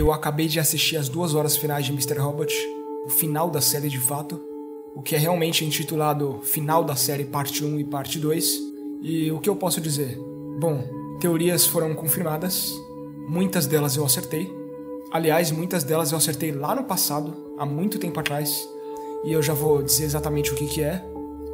eu acabei de assistir as duas horas finais de Mr. Robot, o final da série de fato, o que é realmente intitulado Final da série Parte 1 e Parte 2. E o que eu posso dizer? Bom, teorias foram confirmadas, muitas delas eu acertei. Aliás, muitas delas eu acertei lá no passado, há muito tempo atrás, e eu já vou dizer exatamente o que, que é.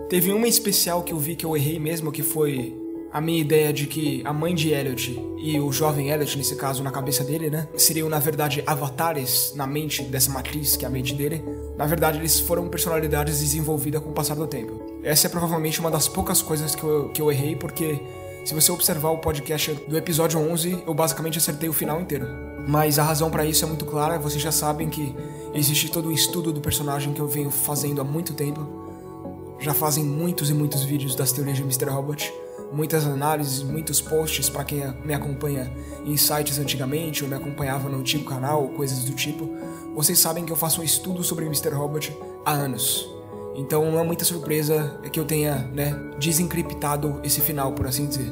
Teve uma especial que eu vi que eu errei mesmo, que foi a minha ideia de que a mãe de Elliot e o jovem Elliot, nesse caso, na cabeça dele, né, seriam na verdade avatares na mente dessa matriz que é a mente dele. Na verdade, eles foram personalidades desenvolvidas com o passar do tempo. Essa é provavelmente uma das poucas coisas que eu, que eu errei, porque se você observar o podcast do episódio 11, eu basicamente acertei o final inteiro. Mas a razão para isso é muito clara, vocês já sabem que existe todo o estudo do personagem que eu venho fazendo há muito tempo. Já fazem muitos e muitos vídeos das teorias de Mr. Robot muitas análises, muitos posts para quem me acompanha em sites antigamente ou me acompanhava no antigo canal coisas do tipo. Vocês sabem que eu faço um estudo sobre Mr. Robot há anos. Então não é muita surpresa que eu tenha, né, desencriptado esse final, por assim dizer.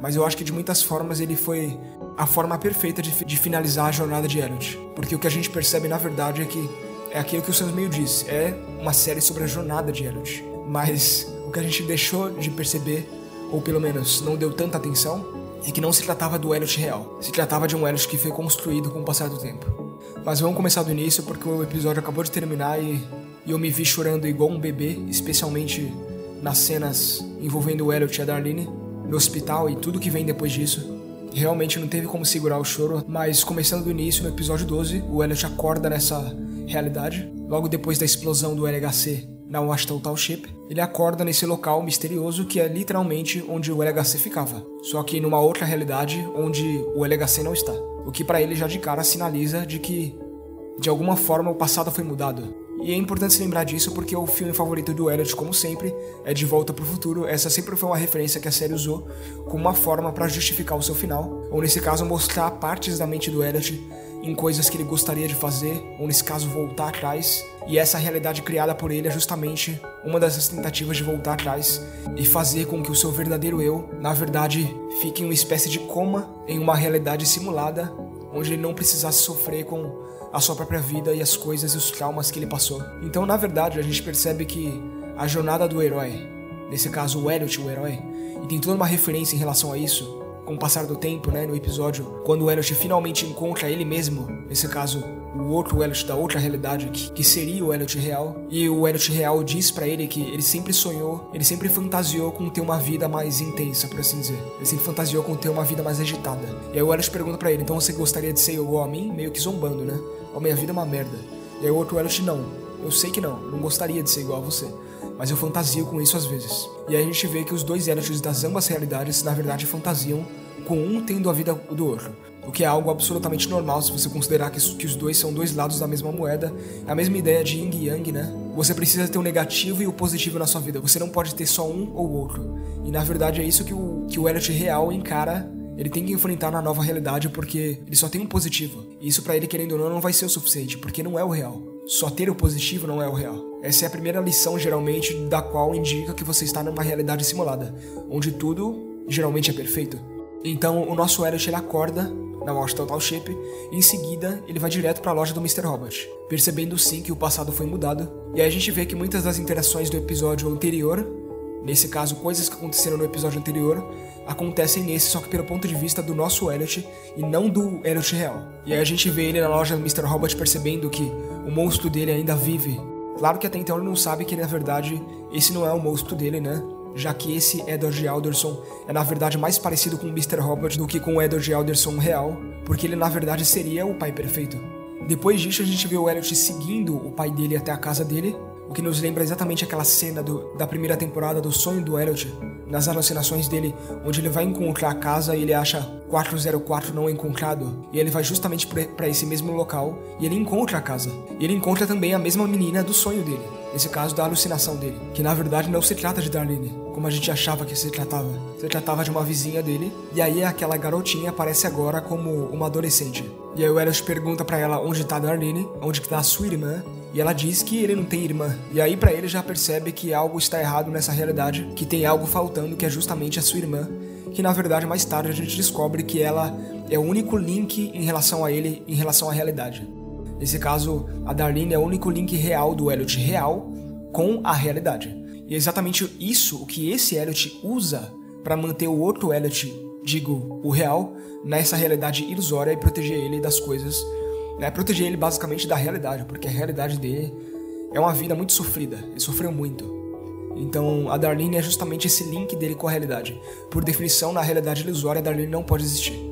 Mas eu acho que de muitas formas ele foi a forma perfeita de, de finalizar a jornada de Elliot. Porque o que a gente percebe na verdade é que é aquilo que o Sans meio diz, é uma série sobre a jornada de Elliot. Mas o que a gente deixou de perceber, ou pelo menos não deu tanta atenção, é que não se tratava do Elliot real. Se tratava de um Elliot que foi construído com o passar do tempo. Mas vamos começar do início porque o episódio acabou de terminar e, e eu me vi chorando igual um bebê, especialmente nas cenas envolvendo o Elliot e a Darlene no hospital e tudo que vem depois disso. Realmente não teve como segurar o choro, mas começando do início, no episódio 12, o Elliot acorda nessa realidade, logo depois da explosão do LHC na Washington Township, ele acorda nesse local misterioso que é literalmente onde o LHC ficava, só que numa outra realidade onde o LHC não está. O que para ele já de cara sinaliza de que de alguma forma o passado foi mudado. E é importante se lembrar disso porque o filme favorito do Elliot, como sempre, é De Volta para o Futuro. Essa sempre foi uma referência que a série usou como uma forma para justificar o seu final, ou nesse caso mostrar partes da mente do Elliot em coisas que ele gostaria de fazer, ou nesse caso voltar atrás. E essa realidade criada por ele é justamente uma dessas tentativas de voltar atrás e fazer com que o seu verdadeiro eu, na verdade, fique em uma espécie de coma em uma realidade simulada, onde ele não precisasse sofrer com a sua própria vida e as coisas e os traumas que ele passou. Então, na verdade, a gente percebe que a jornada do herói, nesse caso o Elliot, o herói, e tem toda uma referência em relação a isso, com o passar do tempo, né, no episódio, quando o Elliot finalmente encontra ele mesmo, nesse caso, o outro Elliot da outra realidade, que, que seria o Elliot real, e o Elliot real diz para ele que ele sempre sonhou, ele sempre fantasiou com ter uma vida mais intensa, por assim dizer. Ele sempre fantasiou com ter uma vida mais agitada. E aí o Elliot pergunta para ele, então você gostaria de ser igual a mim? Meio que zombando, né? Oh, minha vida é uma merda. E aí o outro Elliot, não, eu sei que não, não gostaria de ser igual a você mas eu fantasio com isso às vezes. E aí a gente vê que os dois Elliots das ambas realidades, na verdade, fantasiam com um tendo a vida do outro. O que é algo absolutamente normal se você considerar que, que os dois são dois lados da mesma moeda, a mesma ideia de yin e yang, né? Você precisa ter o negativo e o positivo na sua vida, você não pode ter só um ou outro. E na verdade é isso que o, que o Elliot real encara ele tem que enfrentar na nova realidade porque ele só tem um positivo. E isso para ele, querendo ou não, não vai ser o suficiente, porque não é o real. Só ter o positivo não é o real. Essa é a primeira lição, geralmente, da qual indica que você está numa realidade simulada, onde tudo geralmente é perfeito. Então o nosso Elliot ele acorda na Washington Township e em seguida ele vai direto para a loja do Mr. Robot, percebendo sim que o passado foi mudado. E aí a gente vê que muitas das interações do episódio anterior, nesse caso coisas que aconteceram no episódio anterior, acontecem nesse só que pelo ponto de vista do nosso Elliot e não do Elliot real. E aí a gente vê ele na loja do Mr. Robot percebendo que o monstro dele ainda vive. Claro que até então ele não sabe que na verdade esse não é o monstro dele, né? Já que esse Edward Alderson é na verdade mais parecido com o Mr. Robot do que com o Edward Alderson real, porque ele na verdade seria o pai perfeito. Depois disso, a gente vê o Elliot seguindo o pai dele até a casa dele, o que nos lembra exatamente aquela cena do, da primeira temporada do sonho do Elliot, nas alucinações dele, onde ele vai encontrar a casa e ele acha 404 não encontrado, e ele vai justamente para esse mesmo local e ele encontra a casa. E ele encontra também a mesma menina do sonho dele, nesse caso da alucinação dele, que na verdade não se trata de Darlene, como a gente achava que se tratava. Se tratava de uma vizinha dele, e aí aquela garotinha aparece agora como uma adolescente. E aí o Elliot pergunta para ela onde tá Darlene, onde tá a sua irmã, e ela diz que ele não tem irmã. E aí para ele já percebe que algo está errado nessa realidade, que tem algo faltando que é justamente a sua irmã, que na verdade mais tarde a gente descobre que ela é o único link em relação a ele, em relação à realidade. Nesse caso, a Darlene é o único link real do Elliot real com a realidade. E é exatamente isso o que esse Elliot usa para manter o outro Elliot, digo, o real, nessa realidade ilusória e proteger ele das coisas. Né? Proteger ele basicamente da realidade, porque a realidade dele é uma vida muito sofrida. Ele sofreu muito. Então, a Darlene é justamente esse link dele com a realidade. Por definição, na realidade ilusória, a Darlene não pode existir.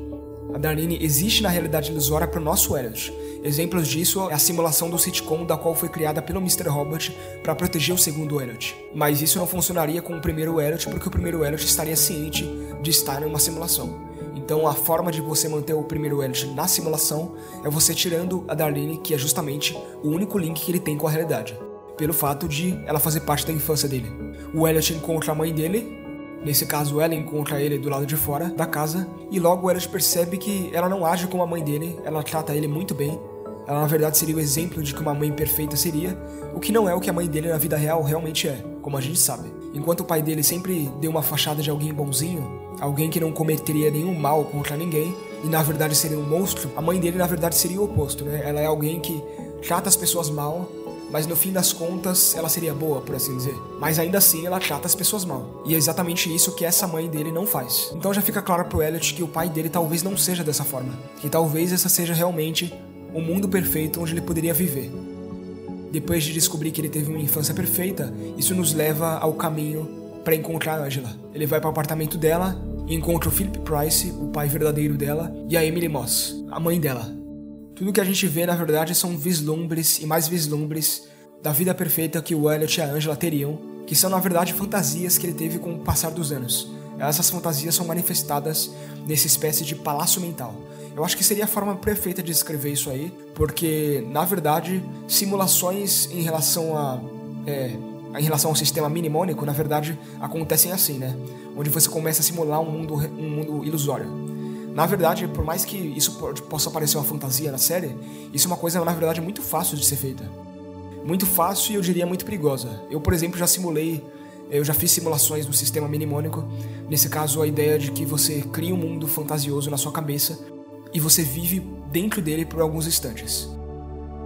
A Darlene existe na realidade ilusória para o nosso Elliot. Exemplos disso é a simulação do sitcom da qual foi criada pelo Mr. Robot para proteger o segundo Elliot. Mas isso não funcionaria com o primeiro Elliot porque o primeiro Elliot estaria ciente de estar em uma simulação. Então a forma de você manter o primeiro Elliot na simulação é você tirando a Darlene, que é justamente o único link que ele tem com a realidade pelo fato de ela fazer parte da infância dele. O Elliot encontra a mãe dele, nesse caso ela encontra ele do lado de fora da casa, e logo Elliot percebe que ela não age como a mãe dele, ela trata ele muito bem. Ela na verdade seria o exemplo de que uma mãe perfeita seria, o que não é o que a mãe dele na vida real realmente é, como a gente sabe. Enquanto o pai dele sempre deu uma fachada de alguém bonzinho, alguém que não cometeria nenhum mal contra ninguém, e na verdade seria um monstro, a mãe dele na verdade seria o oposto, né? Ela é alguém que trata as pessoas mal, mas no fim das contas ela seria boa, por assim dizer. Mas ainda assim ela trata as pessoas mal. E é exatamente isso que essa mãe dele não faz. Então já fica claro pro Elliot que o pai dele talvez não seja dessa forma. Que talvez essa seja realmente o mundo perfeito onde ele poderia viver. Depois de descobrir que ele teve uma infância perfeita, isso nos leva ao caminho para encontrar Angela. Ele vai para o apartamento dela e encontra o Philip Price, o pai verdadeiro dela, e a Emily Moss, a mãe dela, tudo que a gente vê, na verdade, são vislumbres e mais vislumbres da vida perfeita que o Elliot e a Angela teriam, que são, na verdade, fantasias que ele teve com o passar dos anos. Essas fantasias são manifestadas nessa espécie de palácio mental. Eu acho que seria a forma perfeita de descrever isso aí, porque, na verdade, simulações em relação a. É, em relação ao sistema minimônico, na verdade, acontecem assim, né? Onde você começa a simular um mundo, um mundo ilusório. Na verdade, por mais que isso possa parecer uma fantasia na série, isso é uma coisa, na verdade, muito fácil de ser feita. Muito fácil e eu diria muito perigosa. Eu, por exemplo, já simulei, eu já fiz simulações no sistema minimônico. Nesse caso, a ideia de que você cria um mundo fantasioso na sua cabeça e você vive dentro dele por alguns instantes.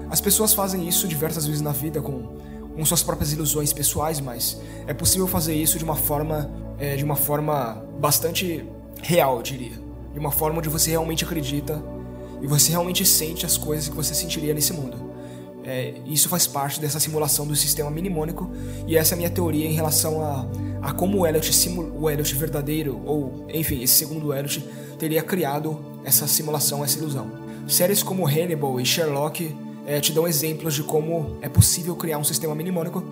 As pessoas fazem isso diversas vezes na vida com, com suas próprias ilusões pessoais, mas é possível fazer isso de uma forma, é, de uma forma bastante real, diria de uma forma onde você realmente acredita e você realmente sente as coisas que você sentiria nesse mundo. É, isso faz parte dessa simulação do sistema minimônico e essa é a minha teoria em relação a, a como o Elliot, o Elliot verdadeiro, ou enfim, esse segundo Elliot, teria criado essa simulação, essa ilusão. Séries como Hannibal e Sherlock é, te dão exemplos de como é possível criar um sistema minimônico.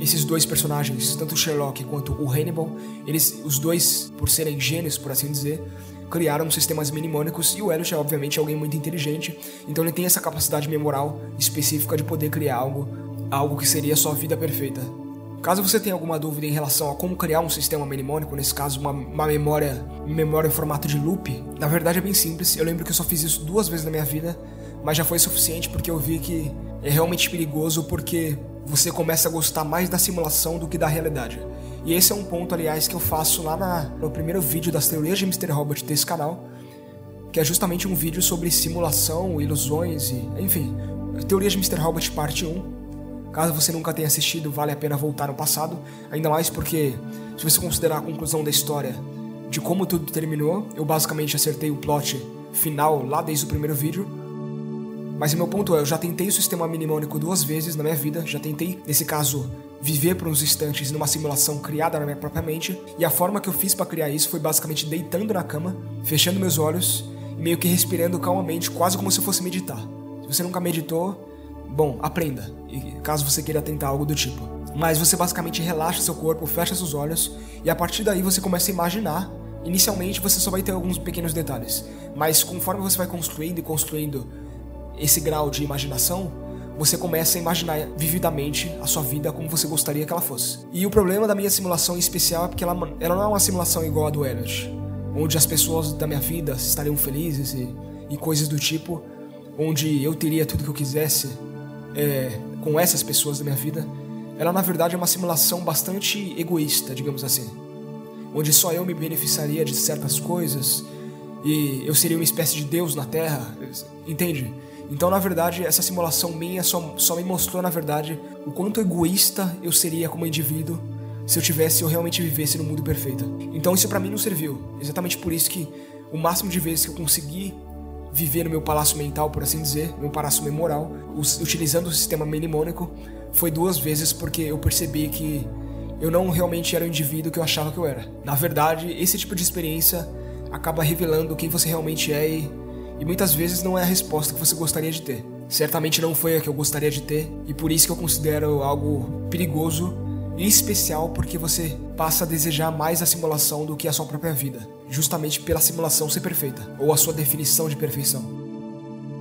Esses dois personagens, tanto o Sherlock quanto o Hannibal, eles, os dois, por serem gênios, por assim dizer, criaram sistemas minimônicos e o Elliot é obviamente alguém muito inteligente, então ele tem essa capacidade memoral específica de poder criar algo, algo que seria sua vida perfeita. Caso você tenha alguma dúvida em relação a como criar um sistema minimônico, nesse caso uma, uma memória, memória em formato de loop, na verdade é bem simples. Eu lembro que eu só fiz isso duas vezes na minha vida, mas já foi suficiente porque eu vi que é realmente perigoso porque você começa a gostar mais da simulação do que da realidade. E esse é um ponto, aliás, que eu faço lá na, no primeiro vídeo das teorias de Mr. Robot desse canal, que é justamente um vídeo sobre simulação, ilusões e, enfim, teorias de Mr. Robot parte 1. Caso você nunca tenha assistido, vale a pena voltar no passado, ainda mais porque, se você considerar a conclusão da história de como tudo terminou, eu basicamente acertei o plot final lá desde o primeiro vídeo. Mas o meu ponto é, eu já tentei o sistema minimônico duas vezes na minha vida, já tentei, nesse caso, viver por uns instantes numa simulação criada na minha própria mente, e a forma que eu fiz para criar isso foi basicamente deitando na cama, fechando meus olhos e meio que respirando calmamente, quase como se fosse meditar. Se você nunca meditou, bom, aprenda, caso você queira tentar algo do tipo. Mas você basicamente relaxa seu corpo, fecha seus olhos e a partir daí você começa a imaginar. Inicialmente você só vai ter alguns pequenos detalhes, mas conforme você vai construindo e construindo esse grau de imaginação, você começa a imaginar vividamente a sua vida como você gostaria que ela fosse. E o problema da minha simulação em especial é porque ela, ela não é uma simulação igual a do Elliot, onde as pessoas da minha vida estariam felizes e, e coisas do tipo, onde eu teria tudo que eu quisesse é, com essas pessoas da minha vida. Ela na verdade é uma simulação bastante egoísta, digamos assim, onde só eu me beneficiaria de certas coisas e eu seria uma espécie de Deus na Terra, entende? Então, na verdade, essa simulação minha só, só me mostrou, na verdade, o quanto egoísta eu seria como indivíduo se eu tivesse, eu realmente vivesse no mundo perfeito. Então, isso para mim não serviu. Exatamente por isso que o máximo de vezes que eu consegui viver no meu palácio mental, por assim dizer, meu palácio memoral, utilizando o sistema mnemônico, foi duas vezes porque eu percebi que eu não realmente era o indivíduo que eu achava que eu era. Na verdade, esse tipo de experiência acaba revelando quem você realmente é e, e muitas vezes não é a resposta que você gostaria de ter. Certamente não foi a que eu gostaria de ter e por isso que eu considero algo perigoso e especial porque você passa a desejar mais a simulação do que a sua própria vida, justamente pela simulação ser perfeita ou a sua definição de perfeição.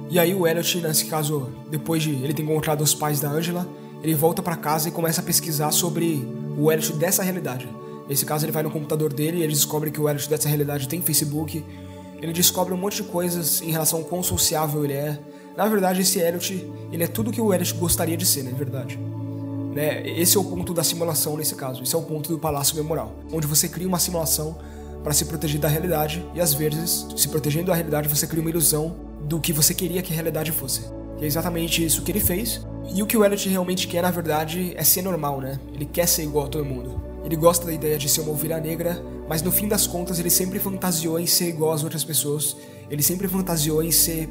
E aí o Elliot, nesse caso, depois de ele ter encontrado os pais da Angela, ele volta para casa e começa a pesquisar sobre o Elliot dessa realidade. Nesse caso, ele vai no computador dele e ele descobre que o Elliot dessa realidade tem Facebook. Ele descobre um monte de coisas em relação ao quão sociável ele é. Na verdade, esse Elliot, ele é tudo que o Elliot gostaria de ser, na verdade. Né? Esse é o ponto da simulação nesse caso. Esse é o ponto do Palácio Memoral, onde você cria uma simulação para se proteger da realidade e às vezes, se protegendo da realidade, você cria uma ilusão do que você queria que a realidade fosse. E é exatamente isso que ele fez. E o que o Elliot realmente quer, na verdade, é ser normal, né? Ele quer ser igual a todo mundo. Ele gosta da ideia de ser uma ovelha negra, mas no fim das contas ele sempre fantasiou em ser igual às outras pessoas. Ele sempre fantasiou em ser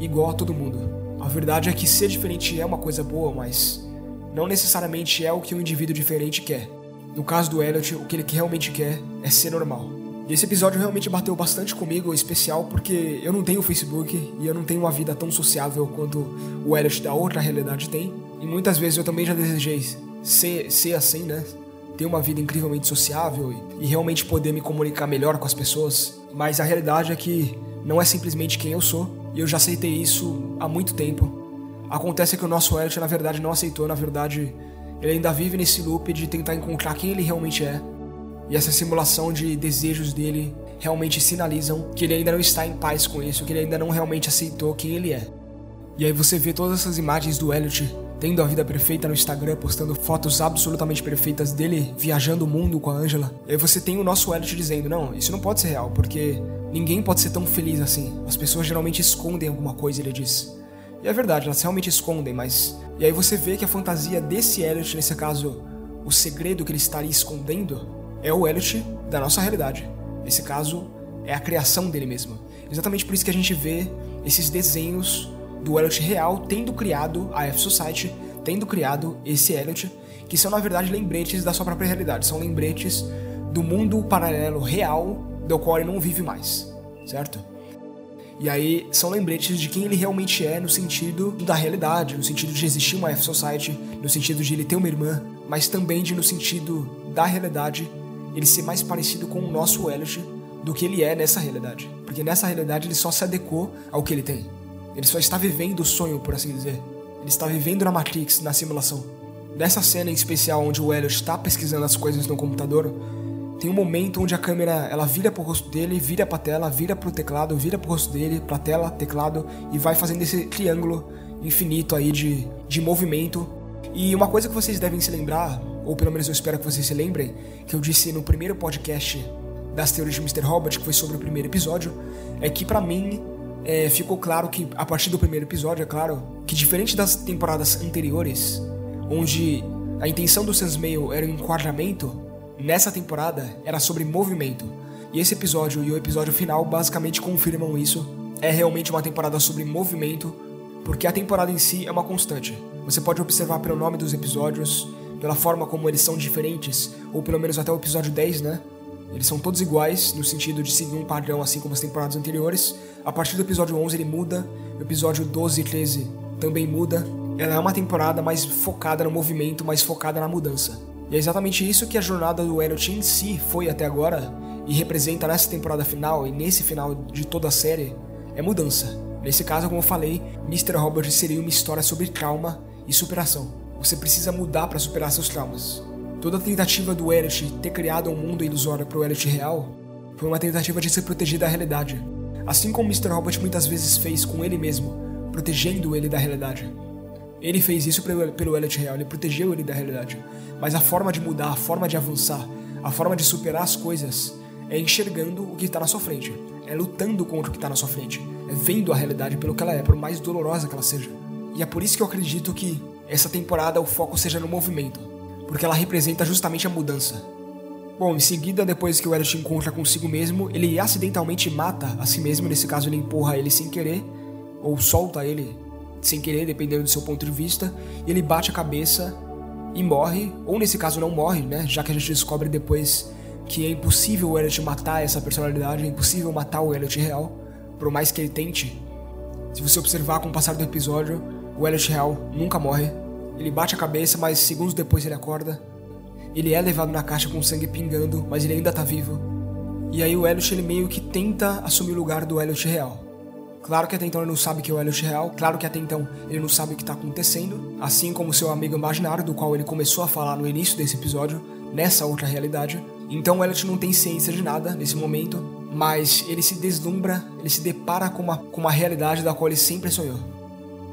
igual a todo mundo. A verdade é que ser diferente é uma coisa boa, mas não necessariamente é o que um indivíduo diferente quer. No caso do Elliot, o que ele realmente quer é ser normal. E esse episódio realmente bateu bastante comigo, especial porque eu não tenho Facebook e eu não tenho uma vida tão sociável quanto o Elliot da outra realidade tem. E muitas vezes eu também já desejei ser, ser assim, né? Ter uma vida incrivelmente sociável e, e realmente poder me comunicar melhor com as pessoas. Mas a realidade é que não é simplesmente quem eu sou, e eu já aceitei isso há muito tempo. Acontece que o nosso Elliot, na verdade, não aceitou, na verdade, ele ainda vive nesse loop de tentar encontrar quem ele realmente é e essa simulação de desejos dele realmente sinalizam que ele ainda não está em paz com isso, que ele ainda não realmente aceitou quem ele é. E aí você vê todas essas imagens do Elliot tendo a vida perfeita no Instagram, postando fotos absolutamente perfeitas dele viajando o mundo com a Angela. E aí você tem o nosso Elliot dizendo: "Não, isso não pode ser real, porque ninguém pode ser tão feliz assim. As pessoas geralmente escondem alguma coisa", ele diz. E é verdade, elas realmente escondem, mas e aí você vê que a fantasia desse Elliot, nesse caso, o segredo que ele estaria escondendo, é o Elliot da nossa realidade. Nesse caso, é a criação dele mesmo. Exatamente por isso que a gente vê esses desenhos do Elliot real tendo criado a F-Society, tendo criado esse Elliot, que são na verdade lembretes da sua própria realidade, são lembretes do mundo paralelo real do qual ele não vive mais, certo? E aí são lembretes de quem ele realmente é no sentido da realidade, no sentido de existir uma F-Society, no sentido de ele ter uma irmã, mas também de no sentido da realidade ele ser mais parecido com o nosso Elliot do que ele é nessa realidade. Porque nessa realidade ele só se adequou ao que ele tem. Ele só está vivendo o sonho, por assim dizer. Ele está vivendo na Matrix, na simulação. Nessa cena em especial onde o Elliot está pesquisando as coisas no computador, tem um momento onde a câmera ela vira pro rosto dele, vira pra tela, vira pro teclado, vira pro rosto dele, pra tela, teclado e vai fazendo esse triângulo infinito aí de, de movimento. E uma coisa que vocês devem se lembrar ou pelo menos eu espero que vocês se lembrem, que eu disse no primeiro podcast das teorias de Mr. Robert, que foi sobre o primeiro episódio, é que para mim é, ficou claro que, a partir do primeiro episódio, é claro, que diferente das temporadas anteriores, onde a intenção do Sans Mail era o enquadramento, nessa temporada era sobre movimento. E esse episódio e o episódio final basicamente confirmam isso. É realmente uma temporada sobre movimento, porque a temporada em si é uma constante. Você pode observar pelo nome dos episódios, pela forma como eles são diferentes, ou pelo menos até o episódio 10, né? Eles são todos iguais, no sentido de seguir um padrão, assim como as temporadas anteriores. A partir do episódio 11 ele muda, o episódio 12 e 13 também muda. Ela é uma temporada mais focada no movimento, mais focada na mudança. E é exatamente isso que a jornada do Elliot em si foi até agora, e representa nessa temporada final e nesse final de toda a série, é mudança. Nesse caso, como eu falei, Mr. Robert seria uma história sobre trauma e superação. Você precisa mudar para superar seus traumas. Toda tentativa do Elliot ter criado um mundo ilusório para o Elliot real foi uma tentativa de se proteger da realidade, assim como Mr. Robot muitas vezes fez com ele mesmo, protegendo ele da realidade. Ele fez isso pelo Elliot real, ele protegeu ele da realidade. Mas a forma de mudar, a forma de avançar, a forma de superar as coisas é enxergando o que está na sua frente, é lutando contra o que está na sua frente, é vendo a realidade pelo que ela é, por mais dolorosa que ela seja. E é por isso que eu acredito que essa temporada o foco seja no movimento, porque ela representa justamente a mudança. Bom, em seguida, depois que o Elliot encontra consigo mesmo, ele acidentalmente mata a si mesmo, nesse caso ele empurra ele sem querer, ou solta ele sem querer, dependendo do seu ponto de vista, e ele bate a cabeça e morre, ou nesse caso não morre, né? Já que a gente descobre depois que é impossível o Elliot matar essa personalidade, é impossível matar o Elliot real, por mais que ele tente. Se você observar com o passar do episódio, o Elliot real nunca morre. Ele bate a cabeça, mas segundos depois ele acorda. Ele é levado na caixa com sangue pingando, mas ele ainda tá vivo. E aí o Elliot ele meio que tenta assumir o lugar do Elliot real. Claro que até então ele não sabe que é o Elliot real, claro que até então ele não sabe o que está acontecendo, assim como seu amigo imaginário, do qual ele começou a falar no início desse episódio, nessa outra realidade. Então o Elliot não tem ciência de nada nesse momento, mas ele se deslumbra, ele se depara com uma, com uma realidade da qual ele sempre sonhou.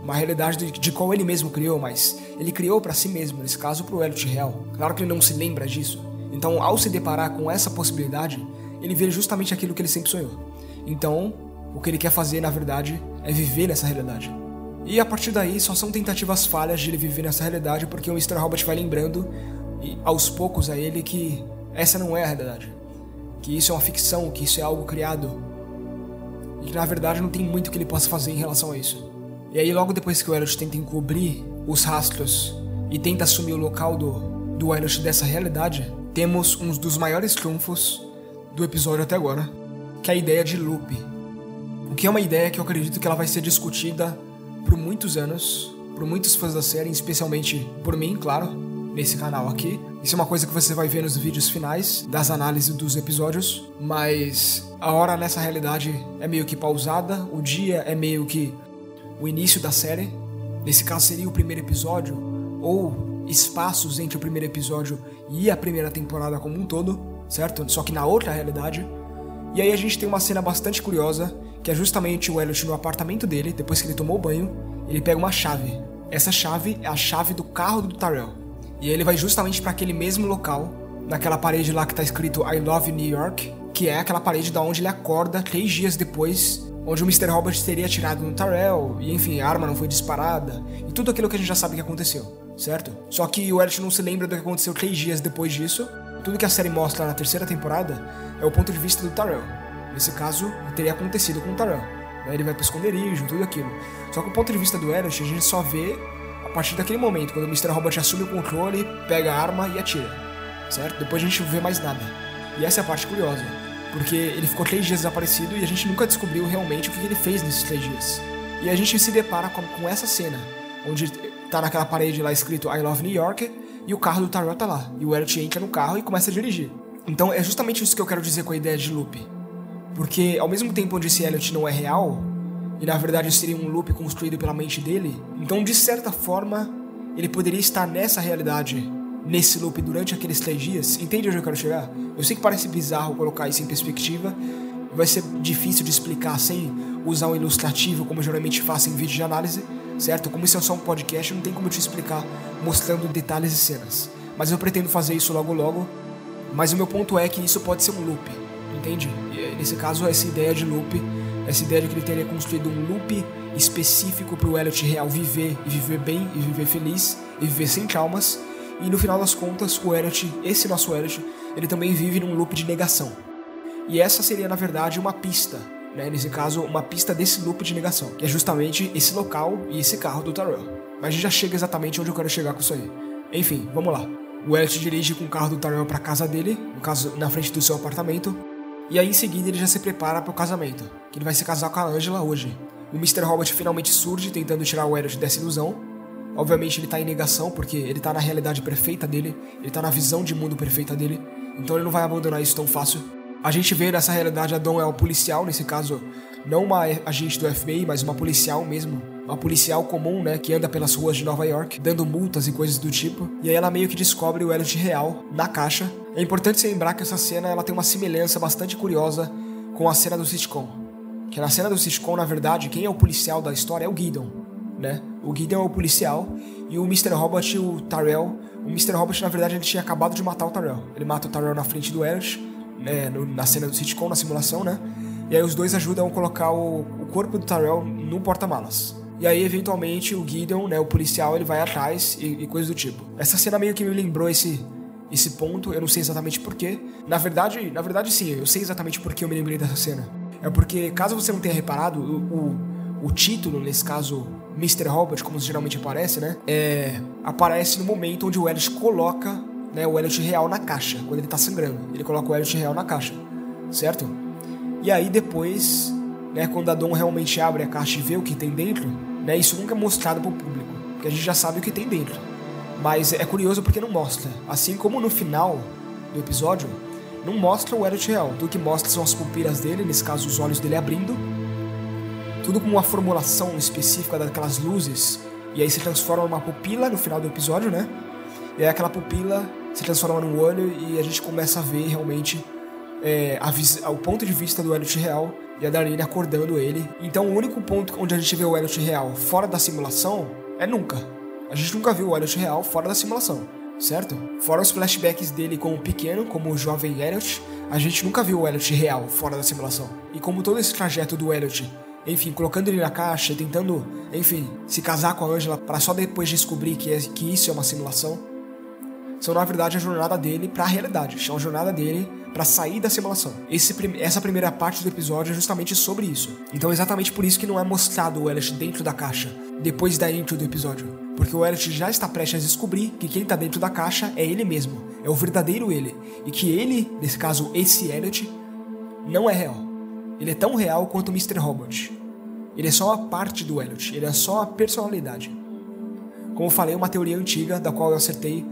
Uma realidade de, de qual ele mesmo criou, mas ele criou para si mesmo, nesse caso para o Elliot real. Claro que ele não se lembra disso. Então, ao se deparar com essa possibilidade, ele vê justamente aquilo que ele sempre sonhou. Então, o que ele quer fazer, na verdade, é viver nessa realidade. E a partir daí só são tentativas falhas de ele viver nessa realidade porque o Mr. Robot vai lembrando e, aos poucos a ele que essa não é a realidade. Que isso é uma ficção, que isso é algo criado. E que na verdade não tem muito que ele possa fazer em relação a isso. E aí logo depois que o Elliot tenta encobrir os rastros e tenta assumir o local do, do Elliot dessa realidade, temos um dos maiores trunfos do episódio até agora, que é a ideia de loop o que é uma ideia que eu acredito que ela vai ser discutida por muitos anos, por muitos fãs da série, especialmente por mim, claro, nesse canal aqui. Isso é uma coisa que você vai ver nos vídeos finais das análises dos episódios, mas a hora nessa realidade é meio que pausada, o dia é meio que o início da série. Nesse caso seria o primeiro episódio ou espaços entre o primeiro episódio e a primeira temporada como um todo, certo? Só que na outra realidade. E aí a gente tem uma cena bastante curiosa que é justamente o Elliot no apartamento dele, depois que ele tomou banho, ele pega uma chave. Essa chave é a chave do carro do Tyrell. E ele vai justamente para aquele mesmo local, naquela parede lá que tá escrito I Love New York, que é aquela parede da onde ele acorda três dias depois, onde o Mr. Robert teria atirado no Tyrell, e enfim, a arma não foi disparada, e tudo aquilo que a gente já sabe que aconteceu, certo? Só que o Elliot não se lembra do que aconteceu três dias depois disso. Tudo que a série mostra na terceira temporada é o ponto de vista do Tyrell. Nesse caso, teria acontecido com o Taran. Né? Ele vai pro esconderijo, tudo aquilo. Só que o ponto de vista do Elliot, a gente só vê a partir daquele momento, quando o Mr. Robot assume o controle, pega a arma e atira. Certo? Depois a gente não vê mais nada. E essa é a parte curiosa. Porque ele ficou três dias desaparecido e a gente nunca descobriu realmente o que ele fez nesses três dias. E a gente se depara com, com essa cena, onde tá naquela parede lá escrito I Love New York e o carro do Tarot tá lá. E o Elliot entra no carro e começa a dirigir. Então é justamente isso que eu quero dizer com a ideia de loop. Porque ao mesmo tempo onde esse Elliot não é real, e na verdade seria um loop construído pela mente dele, então de certa forma ele poderia estar nessa realidade, nesse loop durante aqueles três dias. Entende onde eu quero chegar? Eu sei que parece bizarro colocar isso em perspectiva, vai ser difícil de explicar sem usar um ilustrativo como eu geralmente faço em vídeo de análise, certo? Como isso é só um podcast, não tem como eu te explicar mostrando detalhes e cenas. Mas eu pretendo fazer isso logo logo. Mas o meu ponto é que isso pode ser um loop entende? E, nesse caso, essa ideia de loop, essa ideia de que ele teria construído um loop específico para o Elliot real viver e viver bem e viver feliz e viver sem traumas. E no final das contas, o Elliot, esse nosso Elliot, ele também vive num loop de negação. E essa seria, na verdade, uma pista, né? nesse caso, uma pista desse loop de negação, que é justamente esse local e esse carro do Tyrell. Mas a gente já chega exatamente onde eu quero chegar com isso aí. Enfim, vamos lá. O Elliot dirige com o carro do Tyrell para casa dele, no caso, na frente do seu apartamento, e aí em seguida ele já se prepara para o casamento, que ele vai se casar com a Angela hoje. O Mr. Robot finalmente surge tentando tirar o Elliot dessa ilusão. Obviamente ele tá em negação porque ele tá na realidade perfeita dele, ele tá na visão de mundo perfeita dele, então ele não vai abandonar isso tão fácil. A gente vê nessa realidade a Dawn é o policial, nesse caso, não uma agente do FBI, mas uma policial mesmo, uma policial comum, né, que anda pelas ruas de Nova York, dando multas e coisas do tipo. E aí ela meio que descobre o Elliot real na caixa. É importante se lembrar que essa cena ela tem uma semelhança bastante curiosa com a cena do sitcom. Que na cena do sitcom, na verdade, quem é o policial da história é o Gideon, né? O Gideon é o policial e o Mr. Robot, o Tyrell, o Mr. Robot, na verdade, ele tinha acabado de matar o Tyrell. Ele mata o Tyrell na frente do Elliot, né, no, na cena do sitcom, na simulação, né? E aí os dois ajudam a colocar o, o corpo do Tyrell no porta-malas. E aí, eventualmente, o Gideon, né, o policial, ele vai atrás e, e coisas do tipo. Essa cena meio que me lembrou esse, esse ponto, eu não sei exatamente porquê. Na verdade, na verdade sim, eu sei exatamente por que eu me lembrei dessa cena. É porque, caso você não tenha reparado, o, o, o título, nesse caso, Mr. Robot, como geralmente aparece, né? É, aparece no momento onde o Elliot coloca né, o Elliot real na caixa, quando ele tá sangrando. Ele coloca o Elliot real na caixa, certo? E aí depois, né, quando a Dom realmente abre a caixa e vê o que tem dentro, né, isso nunca é mostrado pro público, porque a gente já sabe o que tem dentro. Mas é curioso porque não mostra. Assim como no final do episódio, não mostra o Elliot real. Tudo que mostra são as pupilas dele, nesse caso os olhos dele abrindo. Tudo com uma formulação específica daquelas luzes. E aí se transforma numa pupila no final do episódio, né? E aí aquela pupila se transforma num olho e a gente começa a ver realmente é, a, o ponto de vista do Elliot real e a Darlene acordando ele. Então o único ponto onde a gente vê o Elliot real fora da simulação é nunca. A gente nunca viu o Elliot real fora da simulação, certo? Fora os flashbacks dele como pequeno, como o jovem Elliot, a gente nunca viu o Elliot real fora da simulação. E como todo esse trajeto do Elliot, enfim, colocando ele na caixa, tentando, enfim, se casar com a Angela para só depois descobrir que, é, que isso é uma simulação, são na verdade a jornada dele para a realidade, são a jornada dele para sair da simulação. Esse, essa primeira parte do episódio é justamente sobre isso. Então é exatamente por isso que não é mostrado o Elliot dentro da caixa, depois da intro do episódio. Porque o Elliot já está prestes a descobrir que quem está dentro da caixa é ele mesmo, é o verdadeiro ele. E que ele, nesse caso esse Elliot, não é real. Ele é tão real quanto o Mr. Robot. Ele é só uma parte do Elliot, ele é só a personalidade. Como falei, uma teoria antiga, da qual eu acertei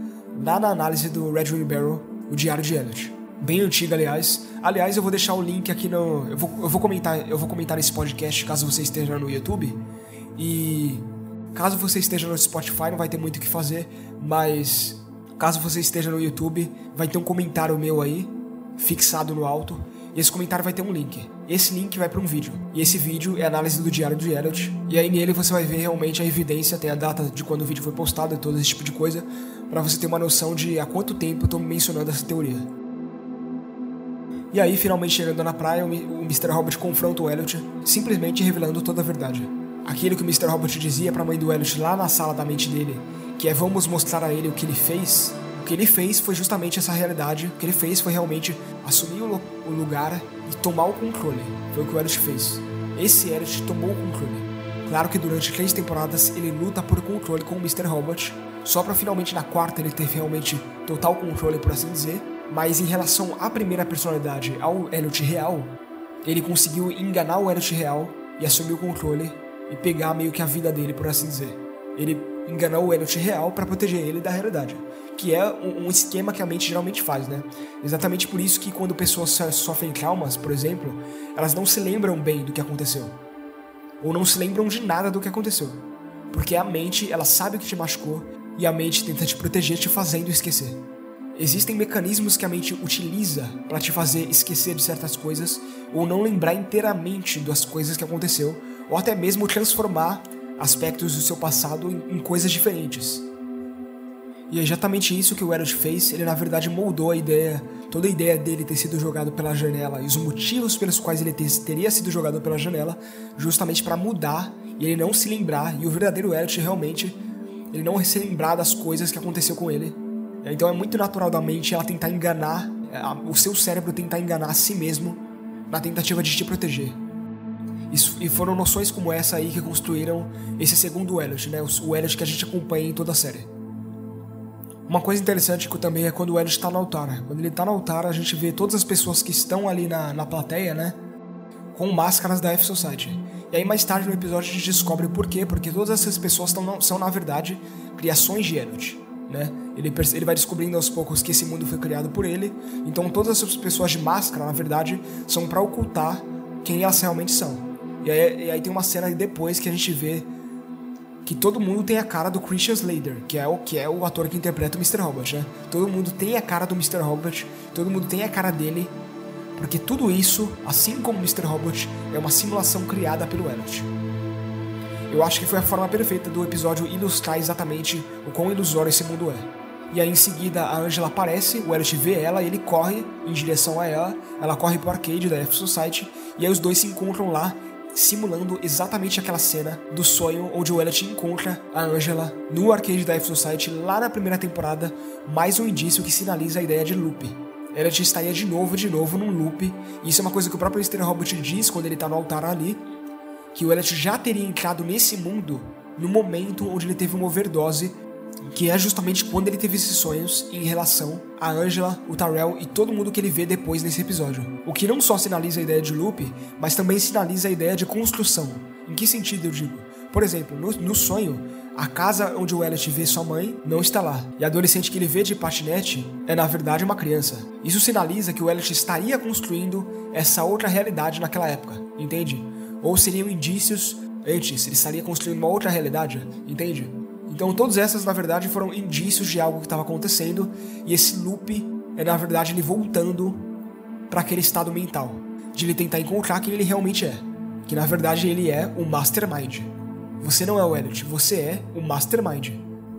lá na análise do Red Wing Barrel, o Diário de Elliot bem antiga, aliás. Aliás, eu vou deixar o link aqui no. Eu vou, eu vou comentar, eu vou comentar nesse podcast caso você esteja no YouTube. E caso você esteja no Spotify, não vai ter muito o que fazer, mas caso você esteja no YouTube, vai ter um comentário meu aí, fixado no alto. E esse comentário vai ter um link. Esse link vai para um vídeo. E esse vídeo é análise do diário do Elliot. E aí nele você vai ver realmente a evidência, tem a data de quando o vídeo foi postado e todo esse tipo de coisa, para você ter uma noção de há quanto tempo eu tô mencionando essa teoria. E aí, finalmente chegando na praia, o Mr. Robot confronta o Elliot, simplesmente revelando toda a verdade. Aquilo que o Mr. Robot dizia para a mãe do Elliot lá na sala da mente dele, que é vamos mostrar a ele o que ele fez, que ele fez foi justamente essa realidade. O que ele fez foi realmente assumir o, o lugar e tomar o controle. Foi o que o Elliot fez. Esse Elliot tomou o controle. Claro que durante três temporadas ele luta por controle com o Mr. Robot, só para finalmente na quarta ele ter realmente total controle, por assim dizer. Mas em relação à primeira personalidade, ao Elliot real, ele conseguiu enganar o Elliot real e assumir o controle e pegar meio que a vida dele, por assim dizer. Ele enganou o Elliot real para proteger ele da realidade, que é um, esquema que a mente geralmente faz, né? Exatamente por isso que quando pessoas sofrem traumas, por exemplo, elas não se lembram bem do que aconteceu, ou não se lembram de nada do que aconteceu, porque a mente ela sabe o que te machucou e a mente tenta te proteger te fazendo esquecer. Existem mecanismos que a mente utiliza para te fazer esquecer de certas coisas ou não lembrar inteiramente das coisas que aconteceu, ou até mesmo transformar aspectos do seu passado em coisas diferentes. E é exatamente isso que o Elliot fez, ele na verdade moldou a ideia, toda a ideia dele ter sido jogado pela janela e os motivos pelos quais ele ter, teria sido jogado pela janela, justamente para mudar e ele não se lembrar, e o verdadeiro Elliot realmente, ele não se lembrar das coisas que aconteceu com ele então é muito natural da mente ela tentar enganar, é, o seu cérebro tentar enganar a si mesmo na tentativa de te proteger. E foram noções como essa aí que construíram esse segundo Elliot, né? O Elliot que a gente acompanha em toda a série. Uma coisa interessante que também é quando o Elliot está no altar. Quando ele está no altar, a gente vê todas as pessoas que estão ali na, na plateia, né? Com máscaras da F-Society. E aí mais tarde no episódio a gente descobre o porquê, porque todas essas pessoas tão, são na verdade criações de Elliot né? Ele, ele vai descobrindo aos poucos que esse mundo foi criado por ele. Então todas essas pessoas de máscara, na verdade, são para ocultar quem elas realmente são. E aí, e aí, tem uma cena depois que a gente vê que todo mundo tem a cara do Christian Slater, que é o que é o ator que interpreta o Mr. Robot, né? Todo mundo tem a cara do Mr. Robot, todo mundo tem a cara dele, porque tudo isso, assim como Mr. Robot, é uma simulação criada pelo Elliot. Eu acho que foi a forma perfeita do episódio ilustrar exatamente o quão ilusório esse mundo é. E aí em seguida a Angela aparece, o Elliot vê ela, ele corre em direção a ela, ela corre pro arcade da F Society, e aí os dois se encontram lá, simulando exatamente aquela cena do sonho onde o Elliot encontra a Angela no arcade da F Society lá na primeira temporada, mais um indício que sinaliza a ideia de loop. Elliot estaria de novo, de novo num loop, e isso é uma coisa que o próprio Mr. Robot diz quando ele tá no altar ali, que o Elliot já teria entrado nesse mundo no momento onde ele teve uma overdose que é justamente quando ele teve esses sonhos em relação a Angela, o Tyrell e todo mundo que ele vê depois nesse episódio. O que não só sinaliza a ideia de loop, mas também sinaliza a ideia de construção. Em que sentido eu digo? Por exemplo, no, no sonho, a casa onde o Elliot vê sua mãe não está lá, e a adolescente que ele vê de patinete é na verdade uma criança. Isso sinaliza que o Elliot estaria construindo essa outra realidade naquela época, entende? Ou seriam indícios antes, ele estaria construindo uma outra realidade, entende? Então todas essas, na verdade, foram indícios de algo que estava acontecendo, e esse loop é, na verdade, ele voltando para aquele estado mental, de ele tentar encontrar quem ele realmente é, que na verdade ele é o Mastermind. Você não é o Elliot, você é o Mastermind.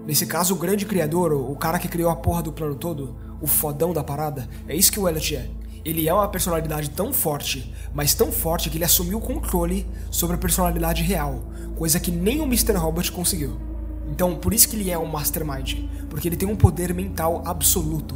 Nesse caso, o grande criador, o cara que criou a porra do plano todo, o fodão da parada, é isso que o Elliot é. Ele é uma personalidade tão forte, mas tão forte que ele assumiu o controle sobre a personalidade real, coisa que nem o Mr. Robot conseguiu. Então, por isso que ele é um mastermind, porque ele tem um poder mental absoluto.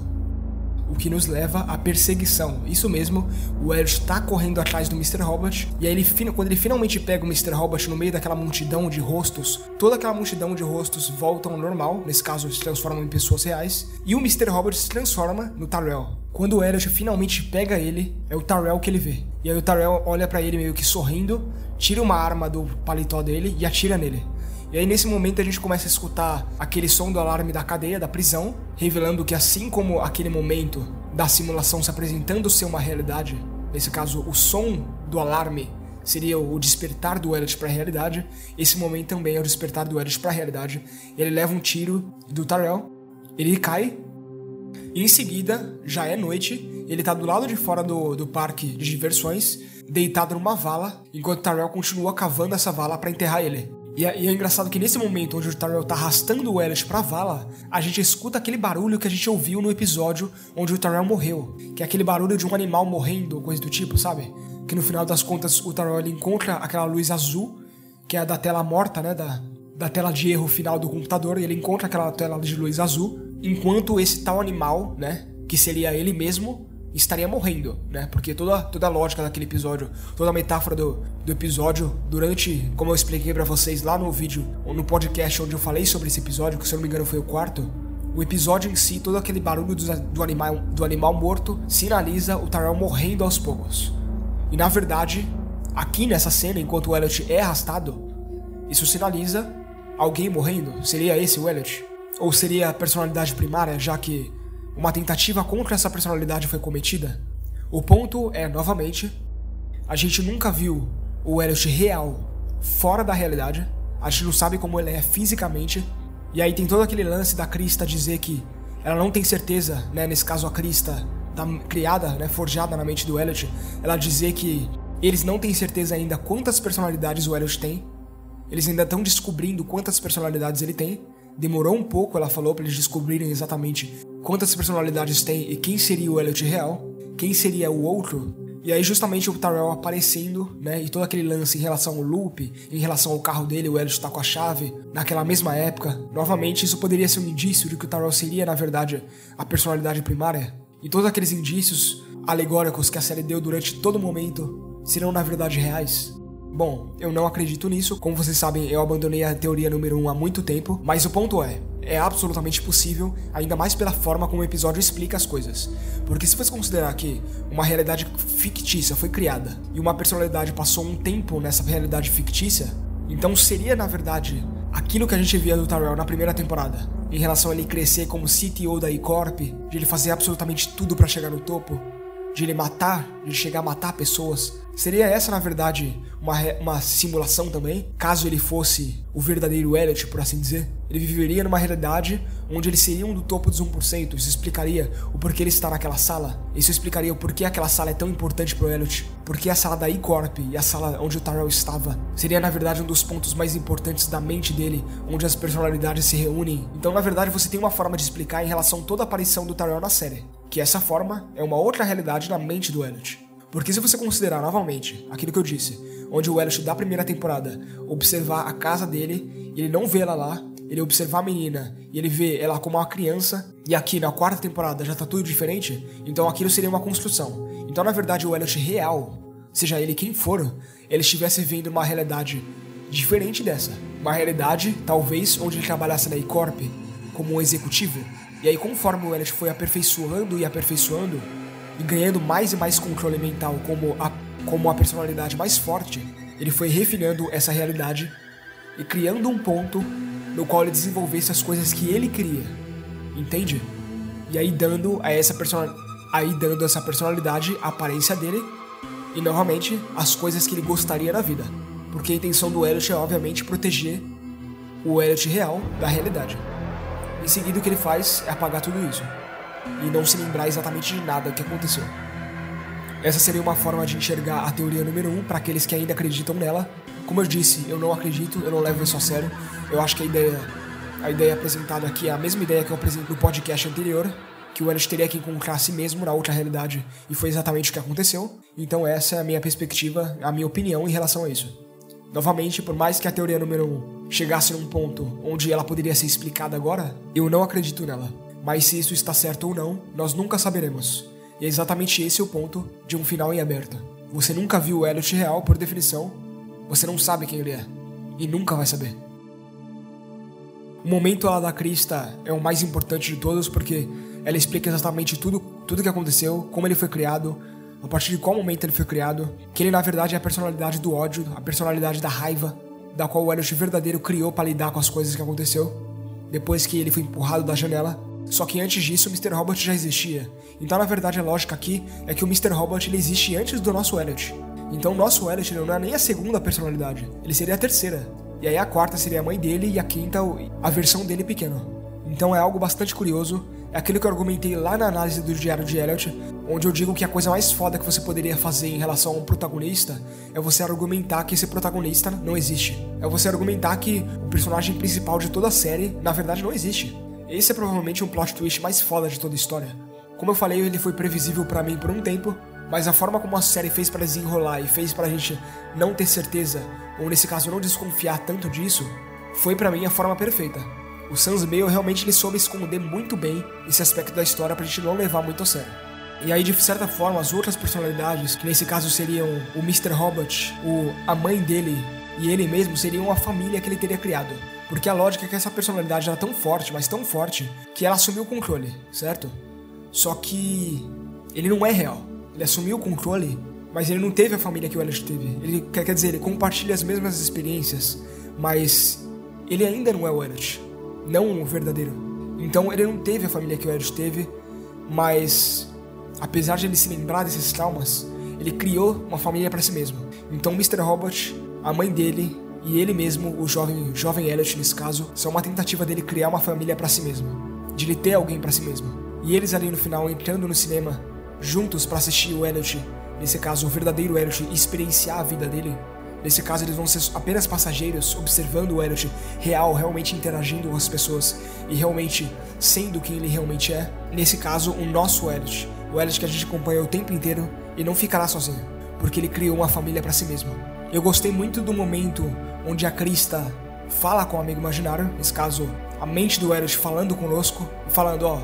O que nos leva à perseguição. Isso mesmo, o Elliot está correndo atrás do Mr. Robot, e aí ele, quando ele finalmente pega o Mr. Robot no meio daquela multidão de rostos, toda aquela multidão de rostos voltam ao normal, nesse caso se transformam em pessoas reais, e o Mr. Robot se transforma no Tyrell. Quando o Elliot finalmente pega ele, é o Tyrell que ele vê. E aí o Tyrell olha para ele meio que sorrindo, tira uma arma do paletó dele e atira nele. E aí nesse momento a gente começa a escutar aquele som do alarme da cadeia, da prisão, revelando que assim como aquele momento da simulação se apresentando ser uma realidade, nesse caso o som do alarme seria o despertar do Elliot para a realidade, esse momento também é o despertar do Elliot para a realidade. Ele leva um tiro do Tyrell, ele cai, e em seguida, já é noite, ele tá do lado de fora do, do parque de diversões, deitado numa vala, enquanto Tyrell continua cavando essa vala para enterrar ele. E é, e é, engraçado que nesse momento onde o Tyrell tá arrastando o Elliot pra vala, a gente escuta aquele barulho que a gente ouviu no episódio onde o Tyrell morreu. Que é aquele barulho de um animal morrendo, coisa do tipo, sabe? Que no final das contas o Tyrell encontra aquela luz azul, que é a da tela morta, né? Da, da tela de erro final do computador, e ele encontra aquela tela de luz azul, enquanto esse tal animal, né? Que seria ele mesmo, estaria morrendo, né? Porque toda, toda a lógica daquele episódio, toda a metáfora do, do episódio, durante, como eu expliquei para vocês lá no vídeo, ou no podcast onde eu falei sobre esse episódio, que se eu não me engano foi o quarto, o episódio em si, todo aquele barulho do, do, animal, do animal morto, sinaliza o Tyrell morrendo aos poucos. E na verdade, aqui nessa cena, enquanto o Elliot é arrastado, isso sinaliza alguém morrendo. Seria esse o Elliot? Ou seria a personalidade primária, já que uma tentativa contra essa personalidade foi cometida? O ponto é, novamente, a gente nunca viu o Elliot real fora da realidade. A gente não sabe como ele é fisicamente. E aí tem todo aquele lance da Krista dizer que ela não tem certeza, né? Nesse caso a Krista tá criada, né, forjada na mente do Elliot, ela dizer que eles não têm certeza ainda quantas personalidades o Elliot tem. Eles ainda estão descobrindo quantas personalidades ele tem. Demorou um pouco, ela falou, para eles descobrirem exatamente quantas personalidades tem e quem seria o Elliot real, quem seria o outro. E aí justamente o Tyrell aparecendo, né, e todo aquele lance em relação ao loop, em relação ao carro dele, o Elliot tá com a chave, naquela mesma época. Novamente, isso poderia ser um indício de que o Tyrell seria, na verdade, a personalidade primária. E todos aqueles indícios alegóricos que a série deu durante todo o momento serão, na verdade, reais. Bom, eu não acredito nisso. Como vocês sabem, eu abandonei a teoria número 1 um há muito tempo, mas o ponto é, é absolutamente possível, ainda mais pela forma como o episódio explica as coisas. Porque se você considerar que uma realidade fictícia foi criada e uma personalidade passou um tempo nessa realidade fictícia, então seria na verdade aquilo que a gente via do Tyrell na primeira temporada, em relação a ele crescer como CTO da E-Corp, de ele fazer absolutamente tudo para chegar no topo, de ele matar, de chegar a matar pessoas, Seria essa, na verdade, uma, uma simulação também? Caso ele fosse o verdadeiro Elliot, por assim dizer? Ele viveria numa realidade onde ele seria um do topo dos 1%. Isso explicaria o porquê ele está naquela sala. Isso explicaria o porquê aquela sala é tão importante pro Elliot. Porque a sala da E-Corp e a sala onde o Tyrell estava seria, na verdade, um dos pontos mais importantes da mente dele, onde as personalidades se reúnem. Então, na verdade, você tem uma forma de explicar em relação a toda a aparição do Tyrell na série. Que essa forma é uma outra realidade na mente do Elliot. Porque se você considerar novamente aquilo que eu disse, onde o Elliot da primeira temporada observar a casa dele, ele não vê ela lá, ele observar a menina e ele vê ela como uma criança, e aqui na quarta temporada já tá tudo diferente, então aquilo seria uma construção. Então na verdade o Elliot real, seja ele quem for, ele estivesse vendo uma realidade diferente dessa. Uma realidade, talvez, onde ele trabalhasse na E-Corp como um executivo. E aí conforme o Elliot foi aperfeiçoando e aperfeiçoando, e ganhando mais e mais controle mental como a, como a personalidade mais forte, ele foi refinando essa realidade e criando um ponto no qual ele desenvolvesse as coisas que ele queria. Entende? E aí dando a essa persona, aí dando essa personalidade a aparência dele e novamente as coisas que ele gostaria na vida. Porque a intenção do Elliot é obviamente proteger o Elliot real da realidade. Em seguida o que ele faz é apagar tudo isso e não se lembrar exatamente de nada que aconteceu. Essa seria uma forma de enxergar a teoria número 1 um para aqueles que ainda acreditam nela. Como eu disse, eu não acredito, eu não levo isso a sério. Eu acho que a ideia, a ideia apresentada aqui é a mesma ideia que eu apresentei no podcast anterior, que o Elliot teria que encontrar a si mesmo na outra realidade, e foi exatamente o que aconteceu. Então essa é a minha perspectiva, a minha opinião em relação a isso. Novamente, por mais que a teoria número 1 um chegasse num ponto onde ela poderia ser explicada agora, eu não acredito nela. Mas se isso está certo ou não, nós nunca saberemos. E é exatamente esse o ponto de um final em aberto. Você nunca viu o Elliot real, por definição, você não sabe quem ele é. E nunca vai saber. O momento lá da Crista é o mais importante de todos porque ela explica exatamente tudo, tudo que aconteceu, como ele foi criado, a partir de qual momento ele foi criado, que ele na verdade é a personalidade do ódio, a personalidade da raiva, da qual o Elliot verdadeiro criou para lidar com as coisas que aconteceu, depois que ele foi empurrado da janela só que antes disso o Mr. Robot já existia. Então na verdade a lógica aqui é que o Mr. Robot ele existe antes do nosso Elliot. Então o nosso Elliot não é nem a segunda personalidade, ele seria a terceira. E aí a quarta seria a mãe dele e a quinta a versão dele pequeno. Então é algo bastante curioso, é aquilo que eu argumentei lá na análise do diário de Elliot, onde eu digo que a coisa mais foda que você poderia fazer em relação a um protagonista é você argumentar que esse protagonista não existe. É você argumentar que o personagem principal de toda a série, na verdade, não existe. Esse é provavelmente um plot twist mais foda de toda a história. Como eu falei, ele foi previsível para mim por um tempo, mas a forma como a série fez para desenrolar e fez pra gente não ter certeza, ou nesse caso não desconfiar tanto disso, foi para mim a forma perfeita. O Sans Meio realmente ele soube esconder muito bem esse aspecto da história pra gente não levar muito a sério. E aí, de certa forma, as outras personalidades, que nesse caso seriam o Mr. Robot, o, a mãe dele e ele mesmo, seriam a família que ele teria criado. Porque a lógica é que essa personalidade era tão forte, mas tão forte, que ela assumiu o controle, certo? Só que ele não é real. Ele assumiu o controle, mas ele não teve a família que o Elliot teve. Ele quer dizer, ele compartilha as mesmas experiências, mas ele ainda não é o Elliot, não o verdadeiro. Então ele não teve a família que o Elliot teve, mas apesar de ele se lembrar desses traumas, ele criou uma família para si mesmo. Então Mr. Robot, a mãe dele e ele mesmo, o jovem, jovem Elliot nesse caso, são uma tentativa dele criar uma família para si mesmo, de ele ter alguém para si mesmo. E eles ali no final entrando no cinema juntos para assistir o Elliot, nesse caso o verdadeiro Elliot, e experienciar a vida dele. Nesse caso eles vão ser apenas passageiros observando o Elliot real, realmente interagindo com as pessoas e realmente sendo quem ele realmente é. Nesse caso, o nosso Elliot, o Elliot que a gente acompanha o tempo inteiro e não ficará sozinho, porque ele criou uma família para si mesmo. Eu gostei muito do momento onde a Krista fala com o amigo imaginário, nesse caso, a mente do Elliot falando conosco, falando, ó,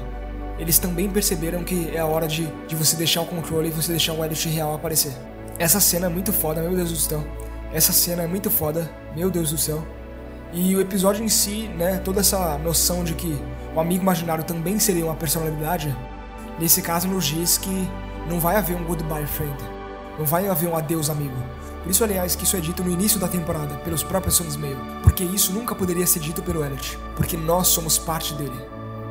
eles também perceberam que é a hora de, de você deixar o controle e você deixar o Elliot real aparecer. Essa cena é muito foda, meu Deus do céu. Essa cena é muito foda, meu Deus do céu. E o episódio em si, né, toda essa noção de que o amigo imaginário também seria uma personalidade, nesse caso nos diz que não vai haver um goodbye friend, não vai haver um adeus amigo. Por isso, aliás, que isso é dito no início da temporada, pelos próprios Sons Meio. Porque isso nunca poderia ser dito pelo Elliot. Porque nós somos parte dele.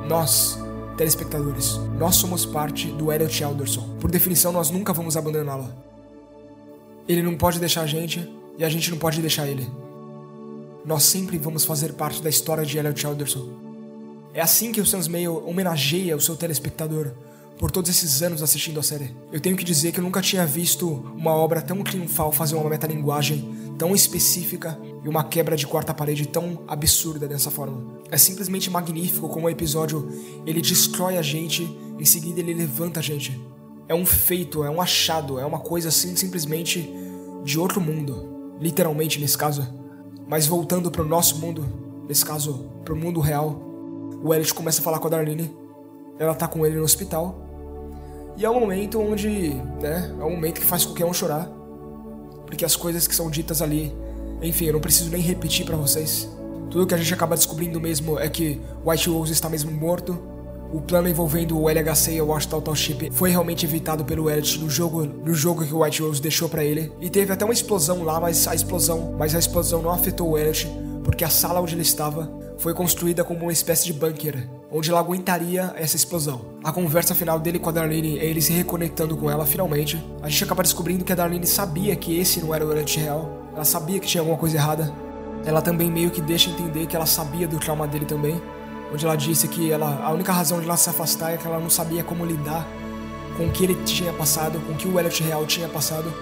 Nós, telespectadores, nós somos parte do Elliot Alderson. Por definição, nós nunca vamos abandoná-lo. Ele não pode deixar a gente e a gente não pode deixar ele. Nós sempre vamos fazer parte da história de Elliot Alderson. É assim que o Sans Mail homenageia o seu telespectador por todos esses anos assistindo a série. Eu tenho que dizer que eu nunca tinha visto uma obra tão triunfal fazer uma metalinguagem tão específica e uma quebra de quarta parede tão absurda dessa forma. É simplesmente magnífico como o episódio ele destrói a gente, em seguida ele levanta a gente. É um feito, é um achado, é uma coisa assim simplesmente de outro mundo, literalmente nesse caso. Mas voltando para o nosso mundo, nesse caso, para o mundo real, o Elliot começa a falar com a Darlene. Ela tá com ele no hospital. E é um momento onde, né, é um momento que faz qualquer um chorar. Porque as coisas que são ditas ali, enfim, eu não preciso nem repetir para vocês. Tudo que a gente acaba descobrindo mesmo é que White Rose está mesmo morto, o plano envolvendo o LHC e o Watch Total Ship foi realmente evitado pelo Elliot no jogo, no jogo que o White Rose deixou para ele. E teve até uma explosão lá, mas a explosão, mas a explosão não afetou o Elliot, porque a sala onde ele estava foi construída como uma espécie de bunker, onde ela aguentaria essa explosão. A conversa final dele com a Darlene é ele se reconectando com ela finalmente. A gente acaba descobrindo que a Darlene sabia que esse não era o Elliot real. Ela sabia que tinha alguma coisa errada. Ela também meio que deixa entender que ela sabia do trauma dele também onde ela disse que ela, a única razão de ela se afastar é que ela não sabia como lidar com o que ele tinha passado, com o que o Elliot real tinha passado.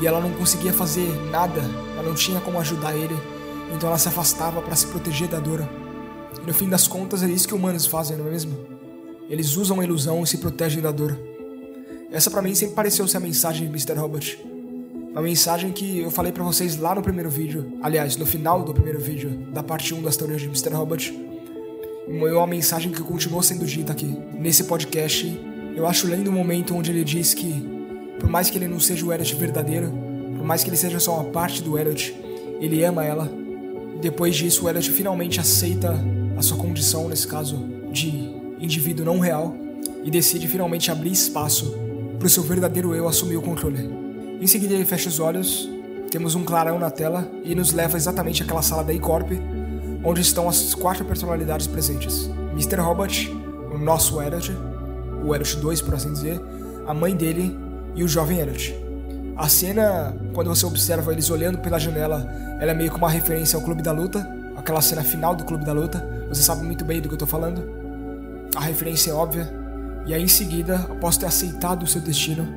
E ela não conseguia fazer nada, ela não tinha como ajudar ele, então ela se afastava para se proteger da dor. E no fim das contas é isso que humanos fazem, não é mesmo? Eles usam a ilusão e se protegem da dor. Essa para mim sempre pareceu ser a mensagem de Mr. Robert. Uma mensagem que eu falei para vocês lá no primeiro vídeo, aliás, no final do primeiro vídeo da parte 1 das teorias de Mr. Robert, uma mensagem que continuou sendo dita aqui. Nesse podcast, eu acho lindo o momento onde ele diz que, por mais que ele não seja o Elliot verdadeiro, por mais que ele seja só uma parte do Elliot, ele ama ela. Depois disso, o Elliot finalmente aceita a sua condição, nesse caso, de indivíduo não real, e decide finalmente abrir espaço para o seu verdadeiro eu assumir o controle. Em seguida, ele fecha os olhos, temos um clarão na tela e nos leva exatamente àquela sala da E-Corp onde estão as quatro personalidades presentes: Mr. Robot, o nosso Elliot, o Elliot 2, por assim dizer, a mãe dele e o jovem Elliot. A cena, quando você observa eles olhando pela janela, ela é meio que uma referência ao Clube da Luta, aquela cena final do Clube da Luta. Você sabe muito bem do que eu tô falando. A referência é óbvia. E aí em seguida, após ter aceitado o seu destino,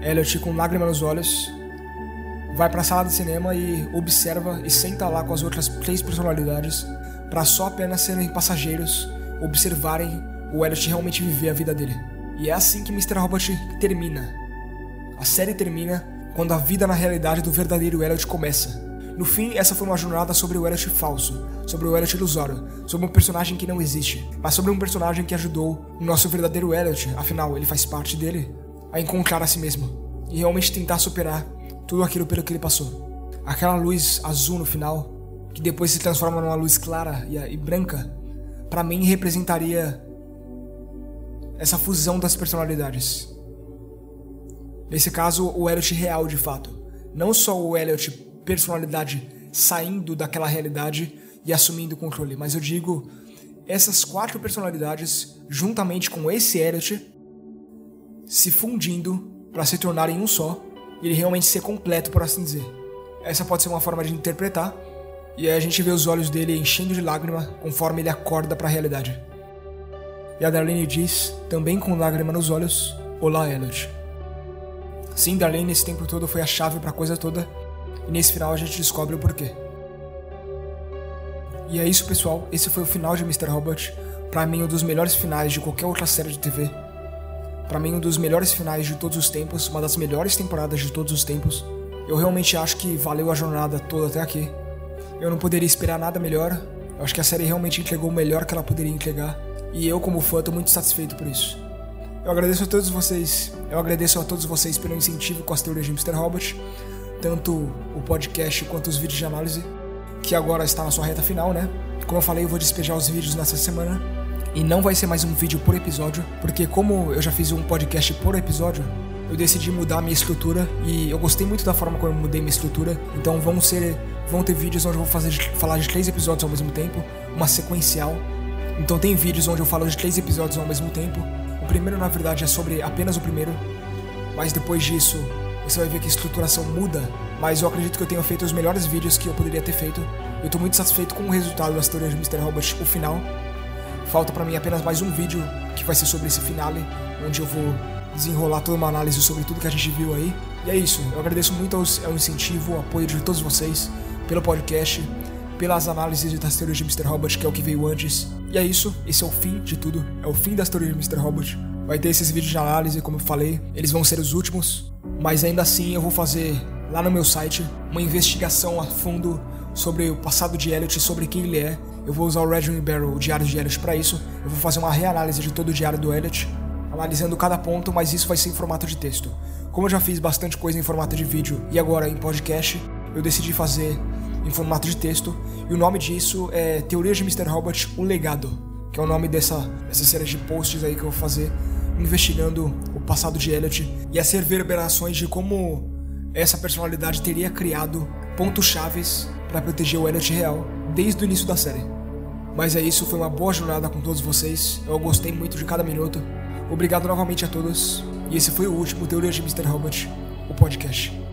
Elliot com lágrima nos olhos vai para a sala de cinema e observa e senta lá com as outras três personalidades para só apenas serem passageiros, observarem o Elliot realmente viver a vida dele. E é assim que Mr. Robot termina. A série termina quando a vida na realidade do verdadeiro Elliot começa. No fim, essa foi uma jornada sobre o Elliot falso, sobre o Elliot ilusório, sobre um personagem que não existe, mas sobre um personagem que ajudou o nosso verdadeiro Elliot, afinal, ele faz parte dele, a encontrar a si mesmo e realmente tentar superar tudo aquilo pelo que ele passou. Aquela luz azul no final, que depois se transforma numa luz clara e, branca, para mim representaria essa fusão das personalidades. Nesse caso, o Elliot real de fato. Não só o Elliot personalidade saindo daquela realidade e assumindo o controle, mas eu digo essas quatro personalidades, juntamente com esse Elliot, se fundindo para se tornarem um só e ele realmente ser completo, por assim dizer. Essa pode ser uma forma de interpretar, e aí a gente vê os olhos dele enchendo de lágrima conforme ele acorda para a realidade. E a Darlene diz, também com lágrima nos olhos: Olá, Elliot. Sim, Darlene esse tempo todo foi a chave para a coisa toda, e nesse final a gente descobre o porquê. E é isso, pessoal. Esse foi o final de Mr. Robot. Para mim, um dos melhores finais de qualquer outra série de TV. Para mim, um dos melhores finais de todos os tempos, uma das melhores temporadas de todos os tempos. Eu realmente acho que valeu a jornada toda até aqui. Eu não poderia esperar nada melhor. Eu acho que a série realmente entregou o melhor que ela poderia entregar. E eu, como fã, tô muito satisfeito por isso. Eu agradeço a todos vocês. Eu agradeço a todos vocês pelo incentivo com as teorias de Mr. Robot, tanto o podcast quanto os vídeos de análise, que agora está na sua reta final, né? Como eu falei, eu vou despejar os vídeos nessa semana. E não vai ser mais um vídeo por episódio, porque como eu já fiz um podcast por episódio, eu decidi mudar a minha estrutura e eu gostei muito da forma como eu mudei minha estrutura. Então vão ser vão ter vídeos onde eu vou fazer falar de três episódios ao mesmo tempo, uma sequencial. Então tem vídeos onde eu falo de três episódios ao mesmo tempo. Primeiro na verdade é sobre apenas o primeiro, mas depois disso você vai ver que a estruturação muda, mas eu acredito que eu tenho feito os melhores vídeos que eu poderia ter feito. Eu tô muito satisfeito com o resultado das teorias de Mr. Robot, o final. Falta para mim apenas mais um vídeo que vai ser sobre esse finale, onde eu vou desenrolar toda uma análise sobre tudo que a gente viu aí. E é isso, eu agradeço muito ao, ao incentivo, ao apoio de todos vocês, pelo podcast, pelas análises das teorias de Mr. Robot, que é o que veio antes. E é isso, esse é o fim de tudo, é o fim das teorias de Mr. Robot. Vai ter esses vídeos de análise, como eu falei, eles vão ser os últimos, mas ainda assim eu vou fazer lá no meu site uma investigação a fundo sobre o passado de Elliot, sobre quem ele é, eu vou usar o Reginald Barrow, o diário de Elliot, para isso. Eu vou fazer uma reanálise de todo o diário do Elliot, analisando cada ponto, mas isso vai ser em formato de texto. Como eu já fiz bastante coisa em formato de vídeo e agora em podcast, eu decidi fazer em formato de texto. E o nome disso é Teoria de Mr. Robot, o Legado, que é o nome dessa, dessa série de posts aí que eu vou fazer, investigando o passado de Elliot e as reverberações de como essa personalidade teria criado pontos chaves para proteger o Elliot real desde o início da série. Mas é isso, foi uma boa jornada com todos vocês. Eu gostei muito de cada minuto. Obrigado novamente a todos. E esse foi o último Teoria de Mr. Robot, o podcast.